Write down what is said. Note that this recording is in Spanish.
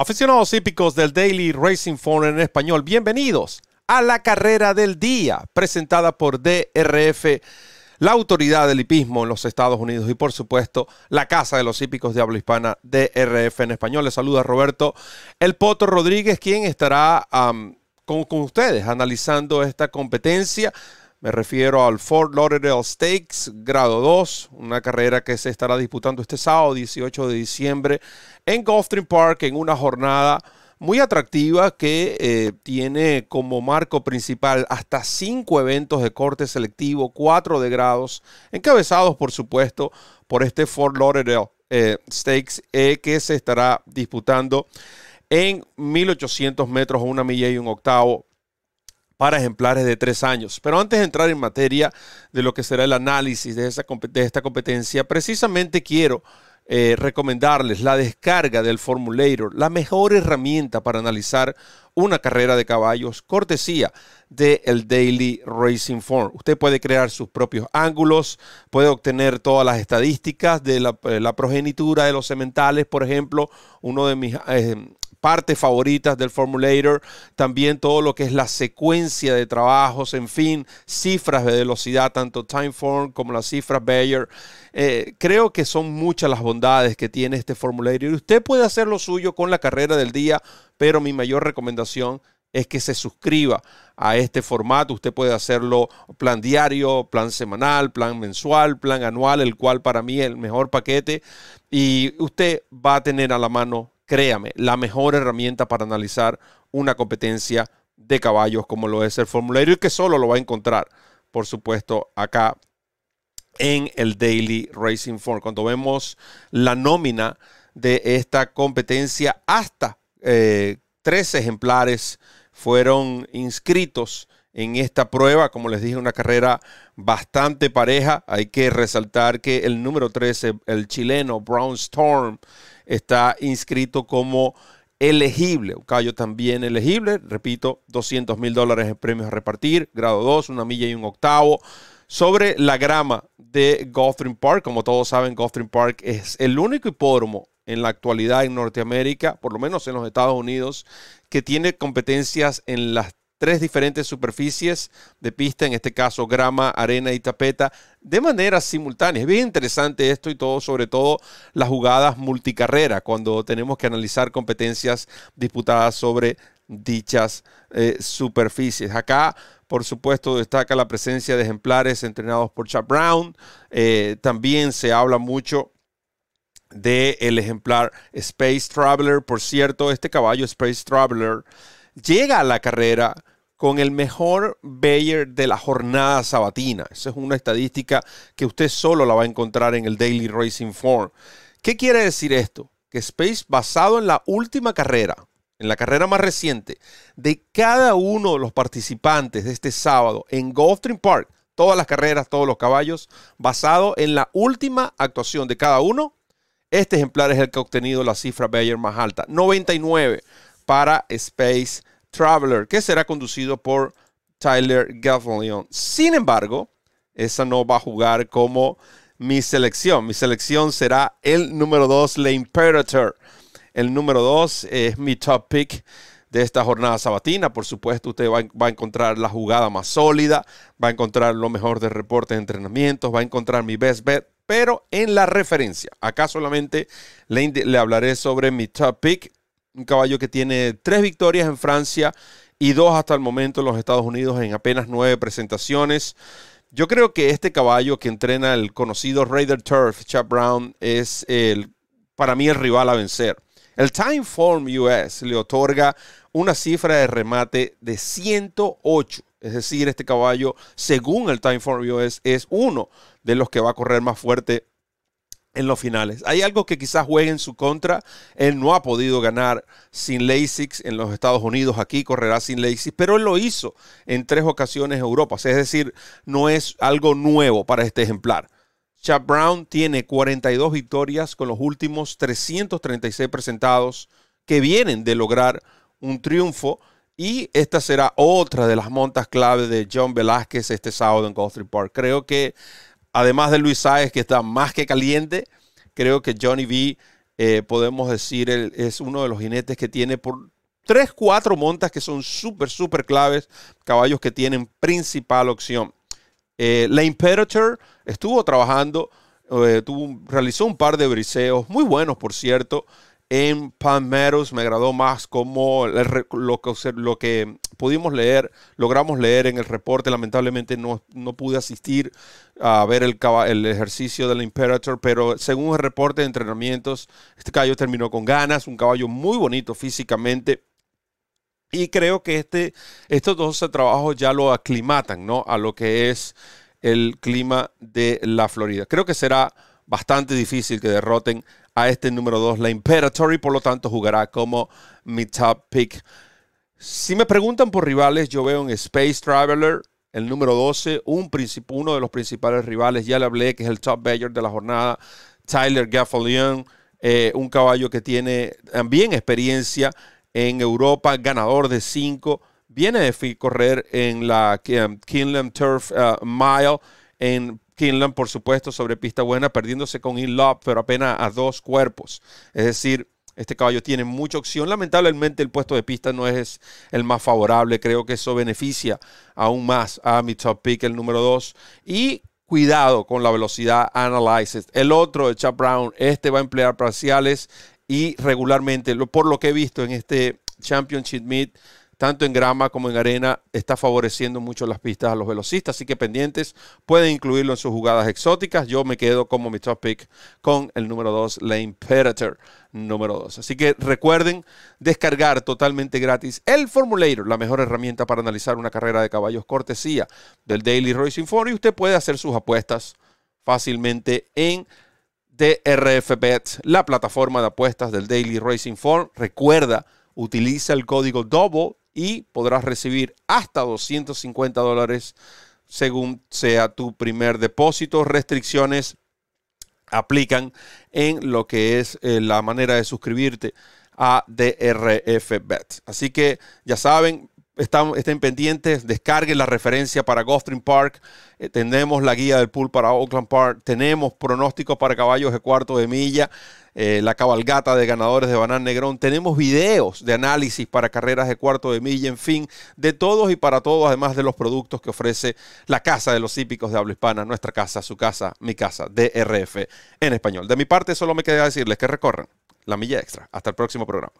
Aficionados hípicos del Daily Racing Phone en español, bienvenidos a la carrera del día presentada por DRF, la autoridad del hipismo en los Estados Unidos y por supuesto la casa de los hípicos de habla hispana DRF en español. Les saluda Roberto El Poto Rodríguez, quien estará con, con ustedes analizando esta competencia. Me refiero al Fort Lauderdale Stakes, grado 2, una carrera que se estará disputando este sábado 18 de diciembre en Gulfstream Park en una jornada muy atractiva que eh, tiene como marco principal hasta cinco eventos de corte selectivo, cuatro de grados, encabezados por supuesto por este Fort Lauderdale eh, Stakes eh, que se estará disputando en 1800 metros, una milla y un octavo para ejemplares de tres años. Pero antes de entrar en materia de lo que será el análisis de, esta competencia, precisamente quiero eh, recomendarles la descarga del Formulator, la mejor herramienta para analizar una carrera de caballos, cortesía del el Daily Racing Form. Usted puede crear sus propios ángulos, puede obtener todas las estadísticas de la, eh, progenitura de los sementales, por ejemplo, uno de mis eh, partes favoritas del Formulator, también todo lo que es la secuencia de trabajos, en fin, cifras de velocidad, tanto Timeform como las cifras Bayer. Eh, creo que son muchas las bondades que tiene este Formulator y usted puede hacer lo suyo con la carrera del día, pero mi mayor recomendación es que se suscriba a este formato. Usted puede hacerlo plan diario, plan semanal, plan mensual, plan anual, el cual para mí es el mejor paquete. Y usted va a tener a la mano créame, la mejor herramienta para analizar una competencia de caballos como lo es el formulario y que solo lo va a encontrar, por supuesto, acá en el Daily Racing Form. Cuando vemos la nómina de esta competencia, hasta 13 eh, ejemplares fueron inscritos en esta prueba. Como les dije, una carrera bastante pareja. Hay que resaltar que el número 13, el chileno Brown Storm, está inscrito como elegible, un caballo también elegible, repito, 200 mil dólares en premios a repartir, grado 2, una milla y un octavo. Sobre la grama de Gulfstream Park, como todos saben, Gulfstream Park es el único hipódromo en la actualidad en Norteamérica, por lo menos en los Estados Unidos, que tiene competencias en las tres diferentes superficies de pista, en este caso grama, arena y tapeta, de manera simultánea. Es bien interesante esto y todo, sobre todo las jugadas multicarrera, cuando tenemos que analizar competencias disputadas sobre dichas eh, superficies. Acá, por supuesto, destaca la presencia de ejemplares entrenados por Chad Brown. Eh, también se habla mucho del ejemplar Space Traveler. Por cierto, este caballo Space Traveler llega a la carrera con el mejor Bayer de la jornada sabatina. Esa es una estadística que usted solo la va a encontrar en el Daily Racing Form. ¿Qué quiere decir esto? Que Space, basado en la última carrera, en la carrera más reciente, de cada uno de los participantes de este sábado en Gulfstream Park, todas las carreras, todos los caballos, basado en la última actuación de cada uno, este ejemplar es el que ha obtenido la cifra Bayer más alta, 99 para Space Traveler, que será conducido por Tyler Gavlion. Sin embargo, esa no va a jugar como mi selección. Mi selección será el número 2, la Imperator. El número 2 es mi top pick de esta jornada sabatina. Por supuesto, usted va, a encontrar la jugada más sólida, va a encontrar lo mejor de reportes de entrenamientos, va a encontrar mi best bet, pero en la referencia. Acá solamente le, le hablaré sobre mi top pick un caballo que tiene tres victorias en Francia y dos hasta el momento en los Estados Unidos en apenas nueve presentaciones. Yo creo que este caballo que entrena el conocido Raider Turf, Chap Brown, es el, para mí el rival a vencer. El Time Form US le otorga una cifra de remate de 108. Es decir, este caballo, según el Time Form US, es uno de los que va a correr más fuerte en los finales. Hay algo que quizás juegue en su contra. Él no ha podido ganar sin LASIX en los Estados Unidos. Aquí correrá sin LASIX, pero él lo hizo en tres ocasiones en Europa. Es decir, no es algo nuevo para este ejemplar. Chad Brown tiene 42 victorias con los últimos 336 presentados que vienen de lograr un triunfo. Y esta será otra de las montas clave de John Velázquez este sábado en Gulfstream Park. Creo que además de Luis Sáez, que está más que caliente, creo que Johnny V eh, podemos decir, es uno de los jinetes que tiene por tres, cuatro montas que son súper, súper claves, caballos que tienen principal opción. Eh, la Imperator estuvo trabajando, eh, tuvo, realizó un par de briseos muy buenos, por cierto, en Palm Meadows. Me agradó más como lo, que, lo que pudimos leer, logramos leer en el reporte. Lamentablemente no, no pude asistir a ver el, el, ejercicio del Imperator, pero según el reporte de entrenamientos, este caballo terminó con ganas, un caballo muy bonito físicamente. Y creo que este, estos dos trabajos ya lo aclimatan ¿no? a lo que es el clima de la Florida. Creo que será bastante difícil que derroten a este número 2, la Imperator, y por lo tanto jugará como mi top pick. Si me preguntan por rivales, yo veo en Space Traveler, el número 12, un uno de los principales rivales, ya le hablé, que es el top bayer de la jornada, Tyler Gaffalion, eh, un caballo que tiene también experiencia en Europa, ganador de 5, viene de correr en la um, Kinland Turf uh, Mile en Kinland, por supuesto, sobre pista buena, perdiéndose con In Love, pero apenas a dos cuerpos. Es decir, este caballo tiene mucha opción. Lamentablemente el puesto de pista no es el más favorable. Creo que eso beneficia aún más a mi top pick, el número 2. Y cuidado con la velocidad Analysis. El otro, el Chap Brown, este va a emplear parciales y regularmente, por lo que he visto en este Championship Meet, tanto en grama como en arena, está favoreciendo mucho las pistas a los velocistas, así que pendientes, pueden incluirlo en sus jugadas exóticas. Yo me quedo como mi top pick con el número 2, la Imperator número 2. Así que recuerden descargar totalmente gratis el Formulator, la mejor herramienta para analizar una carrera de caballos cortesía del Daily Racing Form y usted puede hacer sus apuestas fácilmente en DRF Bet, la plataforma de apuestas del Daily Racing Form. Recuerda, utiliza el código DOUBLE y podrás recibir hasta 250 dólares según sea tu primer depósito. Restricciones aplican en lo que es eh, la manera de suscribirte a DRF Bet. Así que ya saben, estén pendientes, descarguen la referencia para Gulfstream Park, eh, tenemos la guía del pool para Oakland Park, tenemos pronósticos para caballos de cuarto de milla, eh, la cabalgata de ganadores de Banán Negrón, tenemos videos de análisis para carreras de cuarto de milla, en fin, de todos y para todos, además de los productos que ofrece la Casa de los Hípicos de Habla Hispana, nuestra casa, su casa, mi casa, DRF en español. De mi parte, solo me queda decirles que recorran la milla extra. Hasta el próximo programa.